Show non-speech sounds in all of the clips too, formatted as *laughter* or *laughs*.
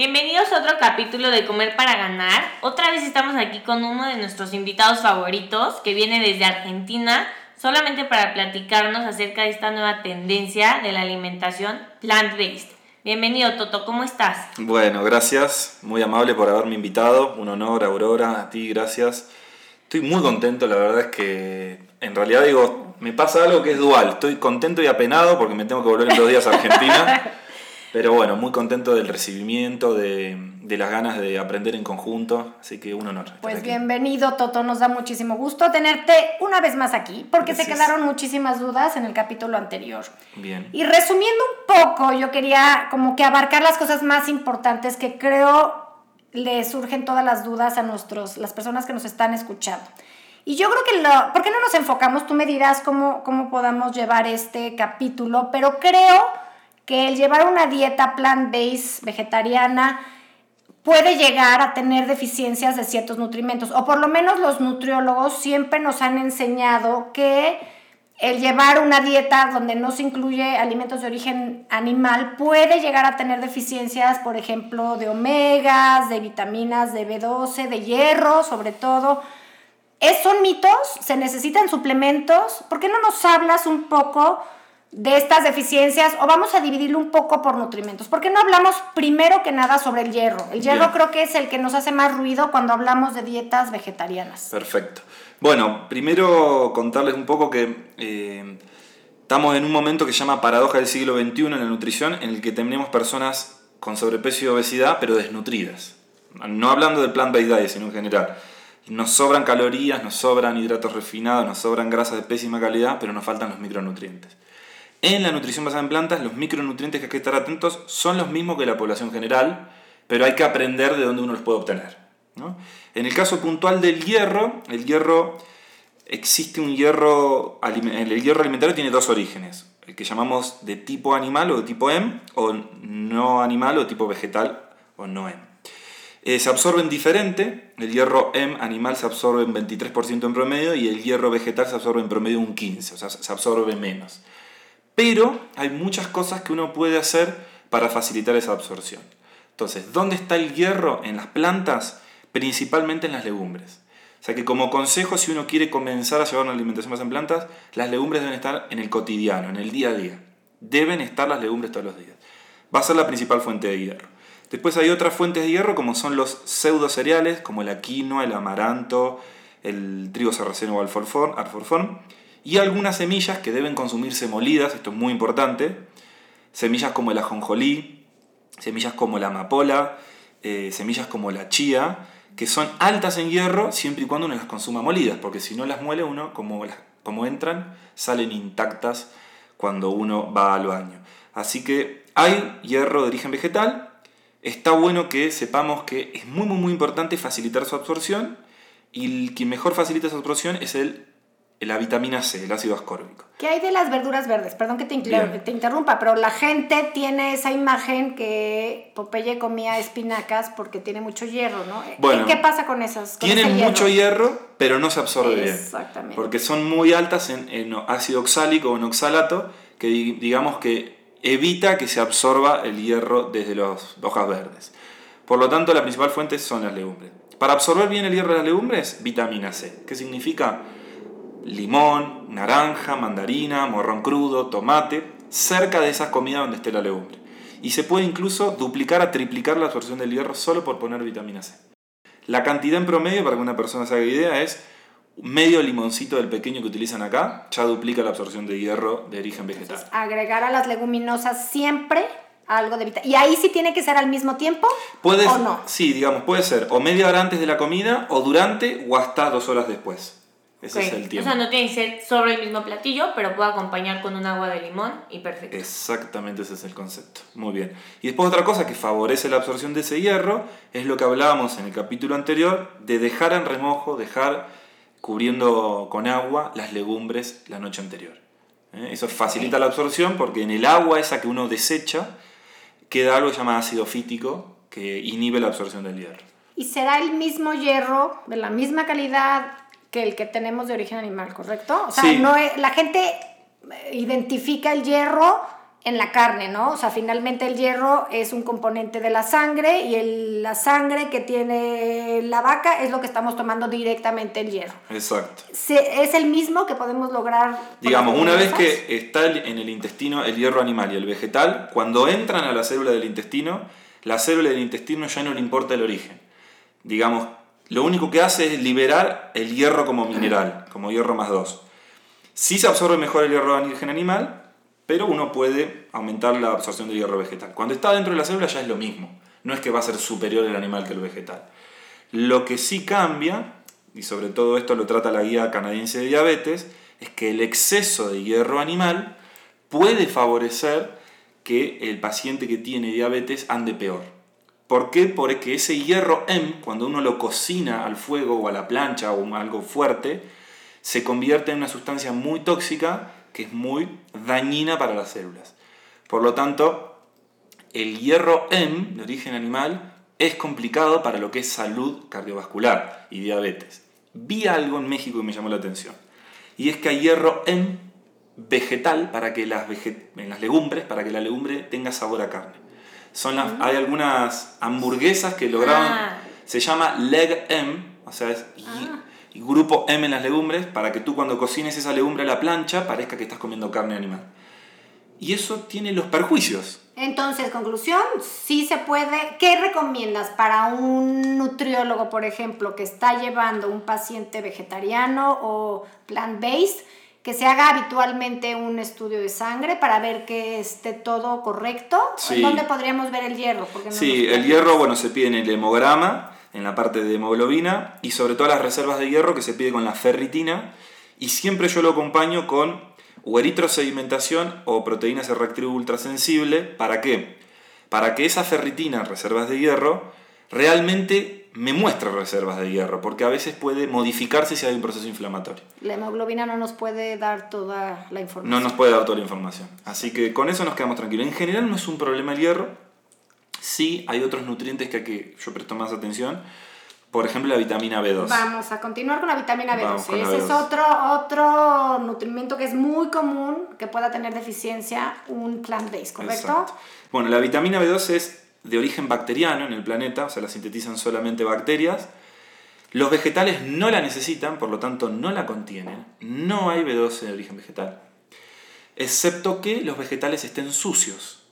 Bienvenidos a otro capítulo de Comer para Ganar. Otra vez estamos aquí con uno de nuestros invitados favoritos que viene desde Argentina solamente para platicarnos acerca de esta nueva tendencia de la alimentación plant-based. Bienvenido Toto, ¿cómo estás? Bueno, gracias, muy amable por haberme invitado, un honor, Aurora, a ti, gracias. Estoy muy contento, la verdad es que en realidad digo, me pasa algo que es dual, estoy contento y apenado porque me tengo que volver en dos días a Argentina, *laughs* pero bueno, muy contento del recibimiento, de, de las ganas de aprender en conjunto, así que un honor. Pues aquí. bienvenido, Toto. Nos da muchísimo gusto tenerte una vez más aquí, porque se Gracias. quedaron muchísimas dudas en el capítulo anterior. Bien. Y resumiendo un poco, yo quería como que abarcar las cosas más importantes que creo le surgen todas las dudas a nuestros, las personas que nos están escuchando. Y yo creo que lo, ¿por qué no nos enfocamos? Tú me dirás cómo, cómo podamos llevar este capítulo, pero creo que el llevar una dieta plant-based vegetariana puede llegar a tener deficiencias de ciertos nutrimentos, o por lo menos los nutriólogos siempre nos han enseñado que el llevar una dieta donde no se incluye alimentos de origen animal puede llegar a tener deficiencias, por ejemplo, de omegas, de vitaminas, de B12, de hierro, sobre todo. ¿Es, ¿Son mitos? ¿Se necesitan suplementos? ¿Por qué no nos hablas un poco de estas deficiencias o vamos a dividirlo un poco por nutrimentos? ¿Por qué no hablamos primero que nada sobre el hierro? El hierro Bien. creo que es el que nos hace más ruido cuando hablamos de dietas vegetarianas. Perfecto. Bueno, primero contarles un poco que eh, estamos en un momento que se llama paradoja del siglo XXI en la nutrición, en el que tenemos personas con sobrepeso y obesidad, pero desnutridas. No hablando del plant-based diet, sino en general. Nos sobran calorías, nos sobran hidratos refinados, nos sobran grasas de pésima calidad, pero nos faltan los micronutrientes. En la nutrición basada en plantas, los micronutrientes que hay que estar atentos son los mismos que la población general, pero hay que aprender de dónde uno los puede obtener. En el caso puntual del hierro, el hierro existe un hierro, el hierro alimentario tiene dos orígenes, el que llamamos de tipo animal o de tipo M, o no animal o tipo vegetal o no M. Eh, se absorben diferente, el hierro M animal se absorbe en 23% en promedio y el hierro vegetal se absorbe en promedio un 15%, o sea, se absorbe menos. Pero hay muchas cosas que uno puede hacer para facilitar esa absorción. Entonces, ¿dónde está el hierro en las plantas? Principalmente en las legumbres. O sea que como consejo, si uno quiere comenzar a llevar una alimentación más en plantas, las legumbres deben estar en el cotidiano, en el día a día. Deben estar las legumbres todos los días. Va a ser la principal fuente de hierro. Después hay otras fuentes de hierro como son los pseudo cereales, como la quinoa, el amaranto, el trigo sarraceno o alforfón, alforfón, y algunas semillas que deben consumirse molidas, esto es muy importante, semillas como el ajonjolí, semillas como la amapola, eh, semillas como la chía, que son altas en hierro siempre y cuando uno las consuma molidas, porque si no las muele uno, como, como entran, salen intactas cuando uno va al baño. Así que hay hierro de origen vegetal, está bueno que sepamos que es muy muy muy importante facilitar su absorción y el quien mejor facilita su absorción es el, la vitamina C, el ácido ascórbico. ¿Qué hay de las verduras verdes? Perdón que te, interrumpa, pero la gente tiene esa imagen que Popeye comía espinacas porque tiene mucho hierro, ¿no? Bueno, ¿Qué pasa con esas? con mucho hierro, pero no se absorbe bien. Exactamente. Porque son muy altas en, en ácido oxálico o en oxalato, que di- digamos que evita que se absorba el hierro desde las hojas verdes. Por lo tanto, la principal fuente son las legumbres. Para absorber bien el hierro de las legumbres, vitamina C. ¿Qué significa? Limón, naranja, mandarina, morrón crudo, tomate, cerca de esas comidas donde esté la legumbre. Y se puede incluso duplicar a triplicar la absorción del hierro solo por poner vitamina C. La cantidad en promedio, para que una persona se haga idea, es medio limoncito del pequeño que utilizan acá, ya duplica la absorción de hierro de origen vegetal. Agregar a las leguminosas siempre algo de vitamina. ¿Y ahí sí tiene que ser al mismo tiempo? Puedes, ¿O no? Sí, digamos, puede ser o media hora antes de la comida, o durante, o hasta dos horas después. Ese es el O tiempo. sea, no tiene que ser sobre el mismo platillo, pero puedo acompañar con un agua de limón y perfecto. Exactamente ese es el concepto. Muy bien. Y después otra cosa que favorece la absorción de ese hierro es lo que hablábamos en el capítulo anterior de dejar en remojo, dejar cubriendo con agua las legumbres la noche anterior. ¿Eh? Eso facilita la absorción porque en el agua esa que uno desecha queda algo que se llama ácido fítico que inhibe la absorción del hierro. Y será el mismo hierro de la misma calidad que el que tenemos de origen animal, ¿correcto? O sea, Sí. no es- la gente eh, identifica el hierro en la carne, ¿no? O sea, finalmente el hierro es un componente de la sangre y el- la sangre que tiene la vaca es lo que estamos tomando directamente el hierro. Exacto. Se- ¿Es el mismo que podemos lograr? Digamos, una vez que está en el intestino el hierro animal y el vegetal, cuando entran a la célula del intestino, la célula del intestino ya no le importa el origen. Digamos, lo único que hace es liberar el hierro como mineral, como hierro más 2. Sí se absorbe mejor el hierro de origen animal, pero uno puede aumentar la absorción del hierro vegetal. Cuando está dentro de la célula ya es lo mismo. No es que va a ser superior el animal que el vegetal. Lo que sí cambia, y sobre todo esto lo trata la guía canadiense de diabetes, es que el exceso de hierro animal puede favorecer que el paciente que tiene diabetes ande peor. ¿Por qué? Porque ese hierro M, cuando uno lo cocina al fuego o a la plancha o algo fuerte, se convierte en una sustancia muy tóxica que es muy dañina para las células. Por lo tanto, el hierro M de origen animal es complicado para lo que es salud cardiovascular y diabetes. Vi algo en México que me llamó la atención. Y es que hay hierro M vegetal para que las en las legumbres, para que la legumbre tenga sabor a carne. Son las, hay algunas hamburguesas que lograron, Ah. se llama leg M, o sea, es y- y grupo M en las legumbres, para que tú cuando cocines esa legumbre a la plancha parezca que estás comiendo carne animal. Y eso tiene los perjuicios. Entonces, conclusión, sí se puede. ¿Qué recomiendas para un nutriólogo, por ejemplo, que está llevando un paciente vegetariano o plant-based, que se haga habitualmente un estudio de sangre para ver que esté todo correcto? Sí. ¿Dónde podríamos ver el hierro? No Sí, el hierro, bueno, se pide en el hemograma, en la parte de hemoglobina, y sobre todo las reservas de hierro que se pide con la ferritina, y siempre yo lo acompaño con o eritrosedimentación o proteína C reactiva ultrasensible. ¿Para qué? Para que esa ferritina, reservas de hierro, realmente me muestre reservas de hierro, porque a veces puede modificarse si hay un proceso inflamatorio. La hemoglobina no nos puede dar toda la información. No nos puede dar toda la información. Así que con eso nos quedamos tranquilos. En general no es un problema el hierro. Sí hay otros nutrientes que hay que yo presto más atención. Por ejemplo, la vitamina B2. Vamos a continuar con la vitamina Vamos B12. con la Ese es B12. otro, otro nutrimento que es muy común que pueda tener deficiencia un plant-based, ¿correcto? Exacto. Bueno, la vitamina B2 es de origen bacteriano en el planeta, o sea, la sintetizan solamente bacterias. Los vegetales no la necesitan, por lo tanto no la contienen. No hay B12 de origen vegetal. Excepto que los vegetales estén sucios.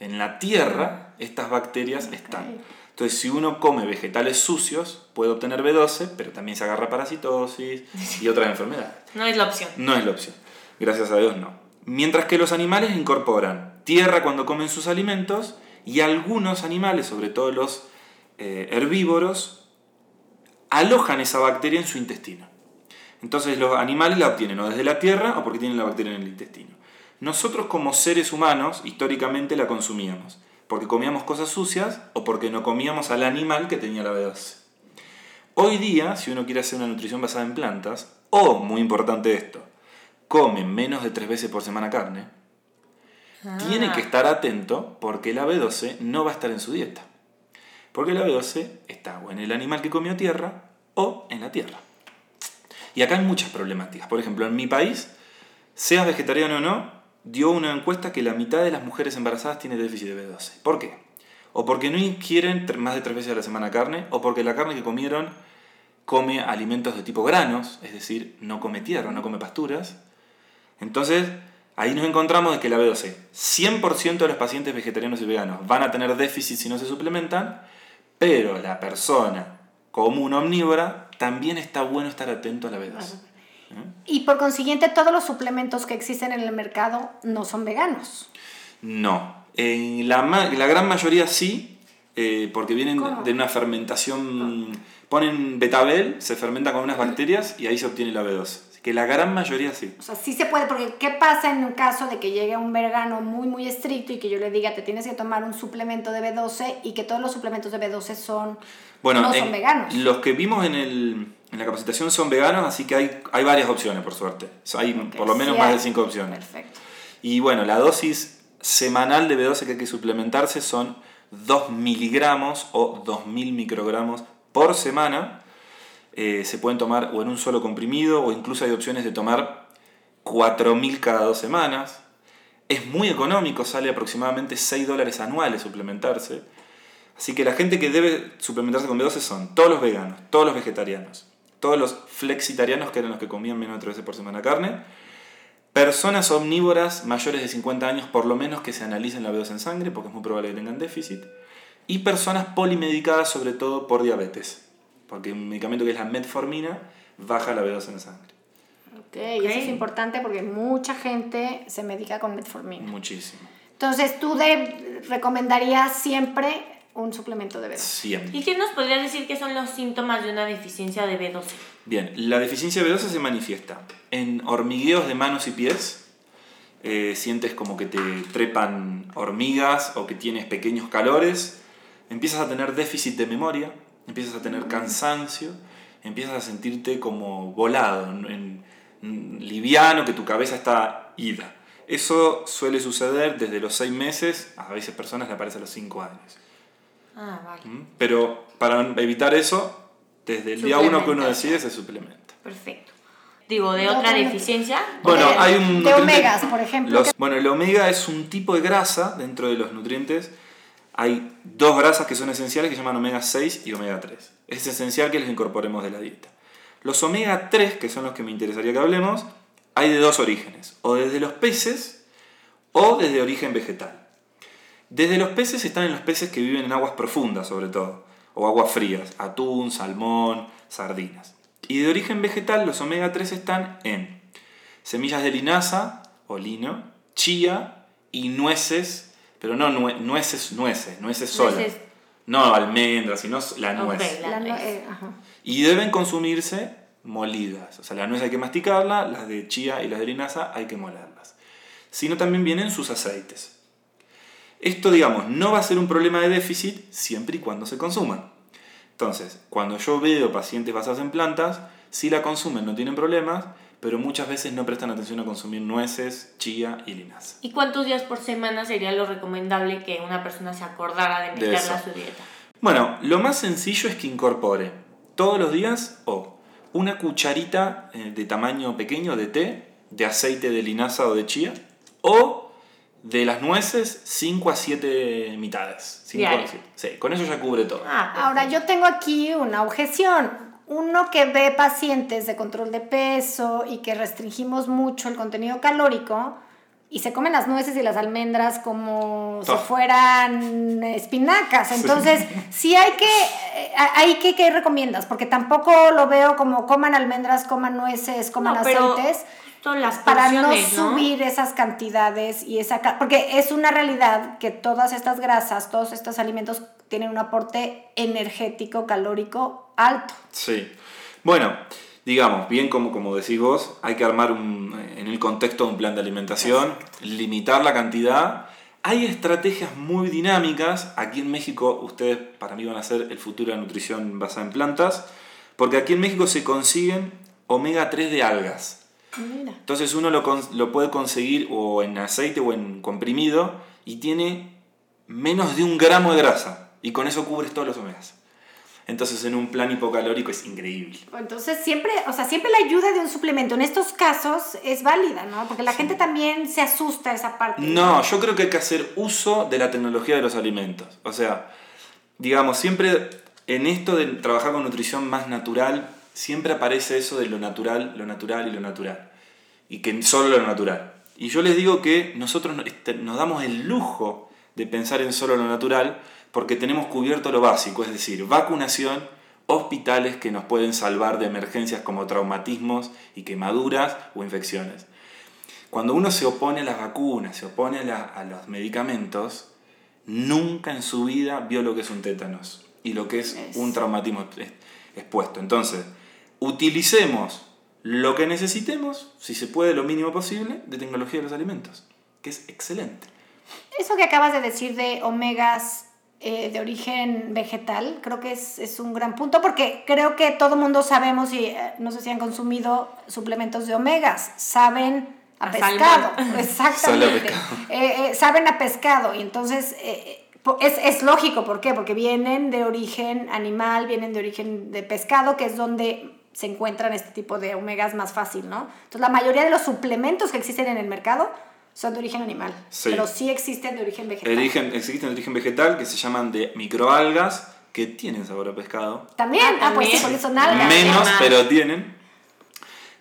En la tierra estas bacterias están. Entonces, si uno come vegetales sucios, puede obtener B12, pero también se agarra parasitosis y otras *laughs* enfermedades. No es la opción. No es la opción. Gracias a Dios no. Mientras que los animales incorporan tierra cuando comen sus alimentos y algunos animales, sobre todo los eh, herbívoros, alojan esa bacteria en su intestino. Entonces los animales la obtienen o desde la tierra o porque tienen la bacteria en el intestino. Nosotros como seres humanos históricamente la consumíamos, porque comíamos cosas sucias o porque no comíamos al animal que tenía la B12. Hoy día, si uno quiere hacer una nutrición basada en plantas, o, muy importante esto, come menos de tres veces por semana carne, tiene Ah. que estar atento porque la B12 no va a estar en su dieta. Porque la B12 está o en el animal que comió tierra o en la tierra. Y acá hay muchas problemáticas. Por ejemplo, en mi país, seas vegetariano o no, dio una encuesta que la mitad de las mujeres embarazadas tiene déficit de B12. ¿Por qué? O porque no ingieren más de tres veces a la semana carne, o porque la carne que comieron come alimentos de tipo granos, es decir, no come tierra, no come pasturas. Entonces, ahí nos encontramos de que la B12, 100% de los pacientes vegetarianos y veganos van a tener déficit si no se suplementan, pero la persona común omnívora también está bueno estar atento a la B12. ¿eh? Y por consiguiente, todos los suplementos que existen en el mercado no son veganos. No, en la, la gran mayoría sí, eh, porque vienen ¿Cómo? de una fermentación. Ponen betabel, se fermenta con unas bacterias y ahí se obtiene la B12. Así que la gran mayoría sí. O sea, sí se puede, porque ¿qué pasa en un caso de que llegue un vegano muy, muy estricto y que yo le diga, te tienes que tomar un suplemento de B12 y que todos los suplementos de B12 son, Bueno, no son en- veganos? los que vimos en, el, en la capacitación son veganos, así que hay, hay varias opciones, por suerte. Hay por lo menos sí más de cinco opciones. Perfecto. Y bueno, la dosis semanal de B12 que hay que suplementarse son 2 miligramos o 2000 microgramos por semana. Eh, se pueden tomar o en un solo comprimido o incluso hay opciones de tomar 4000 cada dos semanas. Es muy económico, sale aproximadamente 6 dólares anuales suplementarse. Así que la gente que debe suplementarse con B12 son todos los veganos, todos los vegetarianos, todos los flexitarianos que eran los que comían menos de tres veces por semana carne, personas omnívoras mayores de 50 años por lo menos que se analicen la B12 en sangre porque es muy probable que tengan déficit, y personas polimedicadas sobre todo por diabetes, porque un medicamento que es la metformina baja la B12 en sangre. Ok, y eso es importante porque mucha gente se medica con metformina. Muchísimo. Entonces, ¿tú de, recomendarías siempre un suplemento de B12? Siempre. ¿Y qué nos podrías decir que son los síntomas de una deficiencia de B12? Bien, la deficiencia B12 se manifiesta en hormigueos de manos y pies. eh, sientes como que te trepan hormigas o que tienes pequeños calores. Empiezas a tener déficit de memoria, empiezas a tener cansancio, empiezas a sentirte como volado, en- en- liviano, que tu cabeza está ida. Eso suele suceder desde los 6 meses, a veces personas le aparece a los 5 años. Ah, vale. ¿Mm? Pero para evitar eso, desde el día 1 que uno decide se suplementa. Perfecto. Digo, de No, otra deficiencia. Bueno, De- hay un de omegas, por ejemplo, Los- bueno, el omega es un tipo de grasa dentro de los nutrientes. Hay dos grasas que son esenciales que se llaman omega 6 y omega 3. Es esencial que les incorporemos de la dieta. Los omega 3, que son los que me interesaría que hablemos, hay de dos orígenes, o desde los peces o desde origen vegetal. Desde los peces están en los peces que viven en aguas profundas sobre todo, o aguas frías, atún, salmón, sardinas. Y de origen vegetal los omega 3 están en semillas de linaza o lino, chía y nueces, pero no nue- nueces, nueces, nueces solas. Nueces. No almendras, sino la nuez. la La no- nuez. eh. Y deben consumirse molidas. O sea, la nuez hay que masticarla, las de chía y las de linaza hay que molerlas. Sino también vienen sus aceites. Esto, digamos, no va a ser un problema de déficit siempre y cuando se consuman. Entonces, cuando yo veo pacientes basados en plantas, si la consumen no tienen problemas, pero muchas veces no prestan atención a consumir nueces, chía y linaza. ¿Y cuántos días por semana sería lo recomendable que una persona se acordara de De meterla eso. a su dieta? Bueno, lo más sencillo es que incorpore todos los días o una cucharita eh, de tamaño pequeño de té, de aceite de linaza o de chía, o de las nueces 5 a 7 mitades. Cinco a Diario. siete. Sí, con eso ya cubre todo. Ah, Ahora, yo tengo aquí una objeción. Uno que ve pacientes de control de peso y que restringimos mucho el contenido calórico y se comen las nueces y las almendras como si fueran espinacas. Entonces, sí hay que, eh, hay que, ¿qué recomiendas? Porque tampoco lo veo como coman almendras, coman nueces, coman No, pero las para no subir esas cantidades y esa porque es una realidad que todas estas grasas, todos estos alimentos tienen un aporte energético, calórico alto. Sí. Bueno, digamos, bien como, como decís vos, hay que armar un, en el contexto de un plan de alimentación, limitar la cantidad. Hay estrategias muy dinámicas. Aquí en México, ustedes para mí van a ser el futuro de la nutrición basada en plantas, porque aquí en México se consiguen omega 3 de algas. Mira. Entonces uno lo, lo puede conseguir o en aceite o en comprimido y tiene menos de un gramo de grasa. Y con eso cubres todos los omegas. Entonces en un plan hipocalórico es increíble. Entonces siempre, o sea, siempre la ayuda de un suplemento en estos casos es válida, ¿no? Porque la gente también se asusta esa parte. No, yo creo que hay que hacer uso de la tecnología de los alimentos. O sea, digamos, siempre en esto de trabajar con nutrición más natural, siempre aparece eso de lo natural, lo natural y lo natural. Y que solo lo natural. Y yo les digo que nosotros no- este, nos damos el lujo de pensar en solo lo natural porque tenemos cubierto lo básico, es decir, vacunación, hospitales que nos pueden salvar de emergencias como traumatismos y quemaduras o infecciones. Cuando uno se opone a las vacunas, se opone a, la- a los medicamentos, nunca en su vida vio lo que es un tétanos y lo que es, Es- un traumatismo ex- expuesto. Entonces, utilicemos lo que necesitemos, si se puede lo mínimo posible, de tecnología de los alimentos, que es excelente. Eso que acabas de decir de omegas eh, de origen vegetal, creo que es, es un gran punto porque creo que todo mundo sabemos y eh, no sé si han consumido suplementos de omegas, saben a, *laughs* A pescado, salmón. exactamente. A pescado. Eh, eh, saben a pescado y entonces eh, po- es, es lógico, ¿por qué? Porque vienen de origen animal, vienen de origen de pescado, que es donde se encuentran este tipo de omegas más fácil, ¿no? Entonces la mayoría de los suplementos que existen en el mercado son de origen animal, Sí. pero sí existen de origen vegetal. Origen, existen de origen vegetal que se llaman de microalgas, que tienen sabor a pescado. También, Ah, ah, pues sí, porque son algas. Menos, pero tienen.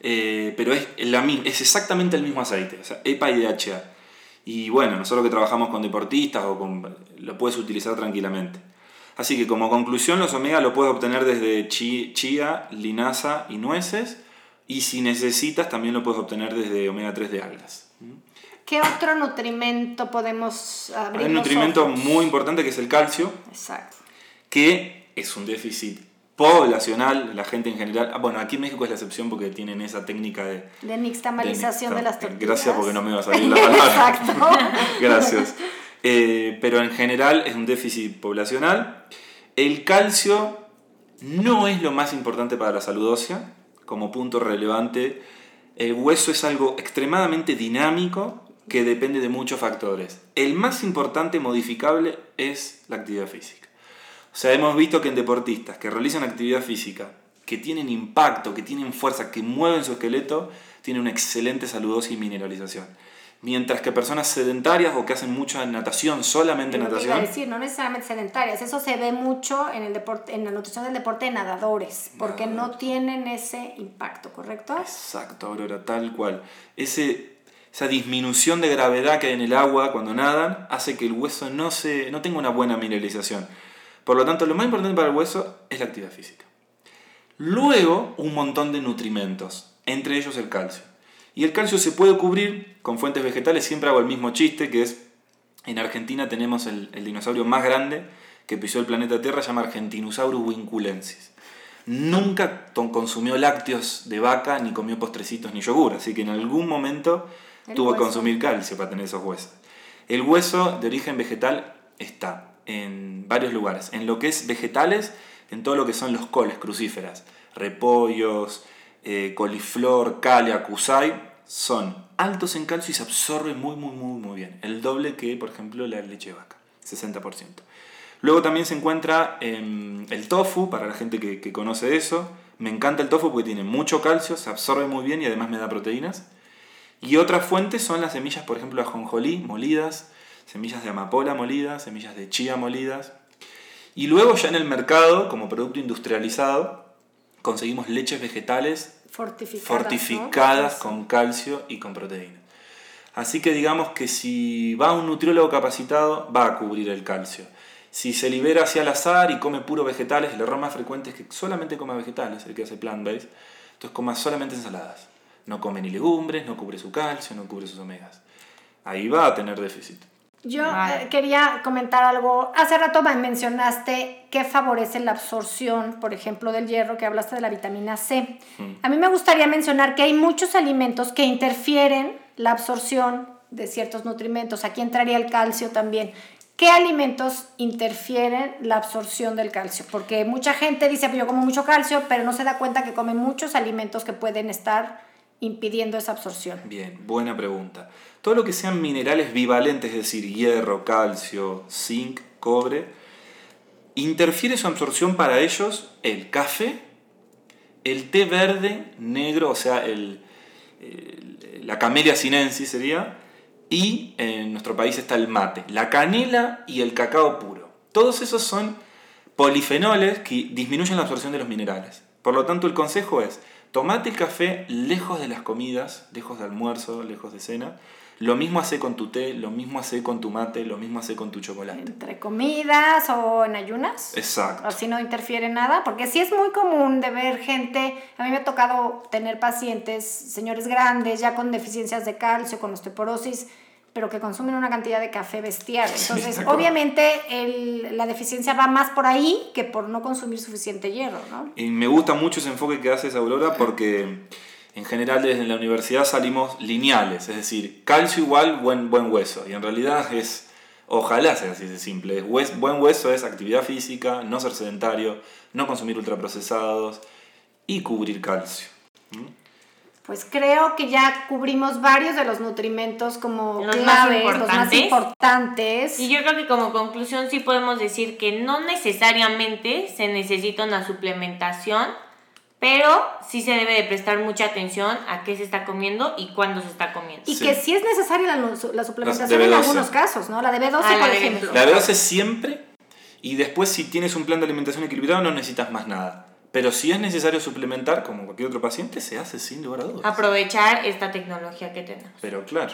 Eh, pero es, la, es exactamente el mismo aceite, o sea, EPA y DHA. Y bueno, nosotros que trabajamos con deportistas o con, lo puedes utilizar tranquilamente. Así que como conclusión, los omega lo puedes obtener desde chía, linaza y nueces. Y si necesitas, también lo puedes obtener desde omega 3 de algas. ¿Qué otro nutrimento podemos abrir Hay un nutrimento ojos? muy importante que es el calcio, Exacto. que es un déficit poblacional, la gente en general. ah, Bueno, aquí en México es la excepción porque tienen esa técnica de... De nixtamalización de, de- las tortillas. Gracias porque no me iba a salir la *laughs* palabra. Exacto. *laughs* Gracias. Eh, pero en general es un déficit poblacional. El calcio no es lo más importante para la salud ósea, como punto relevante. El hueso es algo extremadamente dinámico que depende de muchos factores. El más importante modificable es la actividad física. O sea, hemos visto que en deportistas que realizan actividad física, que tienen impacto, que tienen fuerza, que mueven su esqueleto, tienen una excelente salud ósea y mineralización. Mientras que personas sedentarias o que hacen mucha natación, solamente Lo que iba a natación, decir, no necesariamente sedentarias. Eso se ve mucho en, el deporte, en la nutrición del deporte de nadadores, porque no tienen ese impacto, ¿correcto? Exacto, Aurora, tal cual. Ese, esa disminución de gravedad que hay en el agua cuando nadan hace que el hueso no, se, no tenga una buena mineralización. Por lo tanto, lo más importante para el hueso es la actividad física. Luego, un montón de nutrimentos, entre ellos el calcio. Y el calcio se puede cubrir con fuentes vegetales, siempre hago el mismo chiste, que es, en Argentina tenemos el, el dinosaurio más grande que pisó el planeta Tierra, se llama Argentinosaurus vinculensis. Nunca consumió lácteos de vaca, ni comió postrecitos, ni yogur, así que en algún momento El tuvo que consumir calcio para tener esos huesos. El hueso de origen vegetal está en varios lugares. En lo que es vegetales, en todo lo que son los coles crucíferas, repollos, eh, coliflor, calia, cusay, son altos en calcio y se absorben muy, muy, muy, muy bien. El doble que, por ejemplo, la leche vaca, 60%. Luego también se encuentra em, el tofu, para la gente que, que conoce eso. Me encanta el tofu porque tiene mucho calcio, se absorbe muy bien y además me da proteínas. Y otras fuentes son las semillas, por ejemplo, ajonjolí molidas, semillas de amapola molidas, semillas de chía molidas. Y luego ya en el mercado, como producto industrializado, conseguimos leches vegetales Fortificadas. fortificadas ¿no? con calcio y con proteína. Así que digamos que si va un nutriólogo capacitado, va a cubrir el calcio. Si se libera hacia el azar y come puro vegetales, el error más frecuente es que solamente coma vegetales, el que hace plant-based, entonces coma solamente ensaladas. No come ni legumbres, no cubre su calcio, no cubre sus omegas. Ahí va a tener déficit. Yo eh, quería comentar algo. Hace rato me mencionaste que favorece la absorción, por ejemplo, del hierro, que hablaste de la vitamina C. A mí me gustaría mencionar que hay muchos alimentos que interfieren la absorción de ciertos nutrimentos. Aquí entraría el calcio también. ¿Qué alimentos interfieren la absorción del calcio? Porque mucha gente dice, "Pues yo como mucho calcio, pero no se da cuenta que come muchos alimentos que pueden estar impidiendo esa absorción. Bien, buena pregunta. Todo lo que sean minerales bivalentes, es decir, hierro, calcio, zinc, cobre, interfiere su absorción para ellos el café, el té verde, negro, o sea, el, la camelia sinensis sería, y en nuestro país está el mate, la canela y el cacao puro. Todos esos son polifenoles que disminuyen la absorción de los minerales. Por lo tanto, el consejo es, tomate el café lejos de las comidas, lejos de almuerzo, lejos de cena. Lo mismo hace con tu té, lo mismo hace con tu mate, lo mismo hace con tu chocolate. Entre comidas o en ayunas. Exacto. Así no interfiere nada, porque sí es muy común de ver gente, a mí me ha tocado tener pacientes, señores grandes, ya con deficiencias de calcio, con osteoporosis, pero que consumen una cantidad de café bestial. Entonces, obviamente, el- la deficiencia va más por ahí que por no consumir suficiente hierro, ¿no? Y me gusta mucho ese enfoque que haces, Aurora, porque en general desde la universidad salimos lineales, es decir, calcio igual buen, buen hueso. Y en realidad es, ojalá sea así de simple, es buen hueso es actividad física, no ser sedentario, no consumir ultraprocesados y cubrir calcio. Pues creo que ya cubrimos varios de los nutrimentos como Los más claves, los más importantes. Y yo creo que como conclusión sí podemos decir que no necesariamente se necesita una suplementación, pero sí se debe de prestar mucha atención a qué se está comiendo y cuándo se está comiendo. Y Sí. que sí es necesaria la, la suplementación en B12. algunos casos, ¿no? La de B12, Ah, la por de ejemplo. B12. La verdad es siempre y después si tienes un plan de alimentación equilibrado no necesitas más nada. Pero si es necesario suplementar, como cualquier otro paciente, se hace sin lugar a dudas. Aprovechar esta tecnología que tenemos. Pero claro.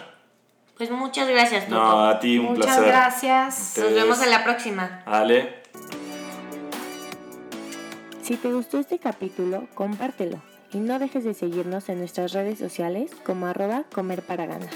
Pues muchas gracias, Toto. No, a ti un Muchas placer. gracias. Nos vemos en la próxima. Ale. Si te gustó este capítulo, compártelo y no dejes de seguirnos en nuestras redes sociales como arroba comer para ganar.